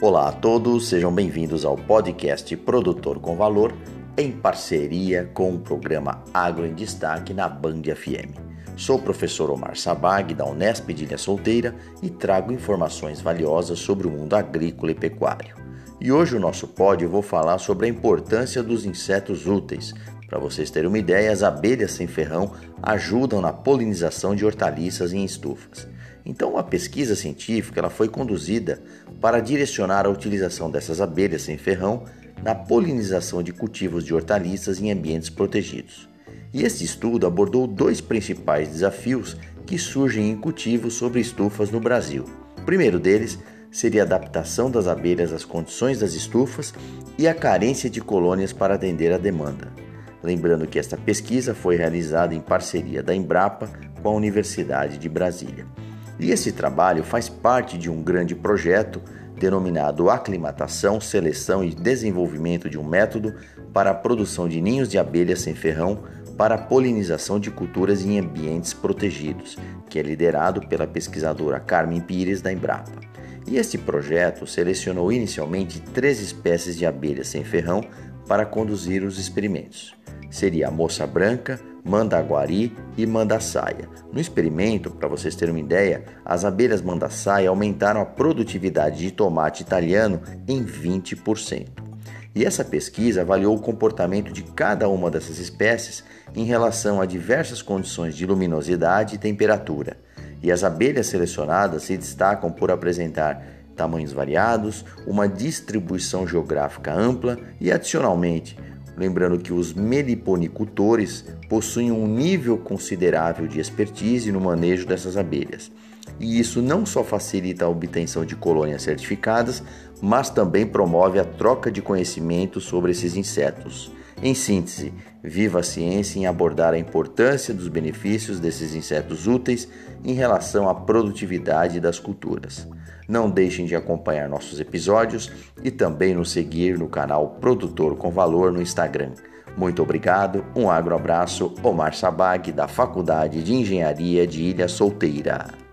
Olá a todos, sejam bem-vindos ao podcast Produtor com Valor, em parceria com o programa Agro em Destaque na Band FM. Sou o professor Omar Sabag, da Unesp de Ilha Solteira, e trago informações valiosas sobre o mundo agrícola e pecuário. E hoje o nosso pod eu vou falar sobre a importância dos insetos úteis. Para vocês terem uma ideia, as abelhas sem ferrão ajudam na polinização de hortaliças em estufas. Então, uma pesquisa científica ela foi conduzida para direcionar a utilização dessas abelhas sem ferrão na polinização de cultivos de hortaliças em ambientes protegidos. E esse estudo abordou dois principais desafios que surgem em cultivos sobre estufas no Brasil. O primeiro deles seria a adaptação das abelhas às condições das estufas e a carência de colônias para atender a demanda. Lembrando que esta pesquisa foi realizada em parceria da Embrapa com a Universidade de Brasília. E esse trabalho faz parte de um grande projeto denominado Aclimatação, Seleção e Desenvolvimento de um Método para a Produção de Ninhos de Abelhas Sem Ferrão para a Polinização de Culturas em Ambientes Protegidos, que é liderado pela pesquisadora Carmen Pires da Embrapa. E este projeto selecionou inicialmente três espécies de abelhas sem ferrão para conduzir os experimentos. Seria a moça branca, mandaguari e mandaçaia. No experimento, para vocês terem uma ideia, as abelhas mandaçaia aumentaram a produtividade de tomate italiano em 20%. E essa pesquisa avaliou o comportamento de cada uma dessas espécies em relação a diversas condições de luminosidade e temperatura. E as abelhas selecionadas se destacam por apresentar tamanhos variados, uma distribuição geográfica ampla e, adicionalmente, Lembrando que os meliponicultores possuem um nível considerável de expertise no manejo dessas abelhas. E isso não só facilita a obtenção de colônias certificadas, mas também promove a troca de conhecimento sobre esses insetos. Em síntese, viva a ciência em abordar a importância dos benefícios desses insetos úteis em relação à produtividade das culturas. Não deixem de acompanhar nossos episódios e também nos seguir no canal Produtor com Valor no Instagram. Muito obrigado, um agroabraço, Omar Sabag, da Faculdade de Engenharia de Ilha Solteira.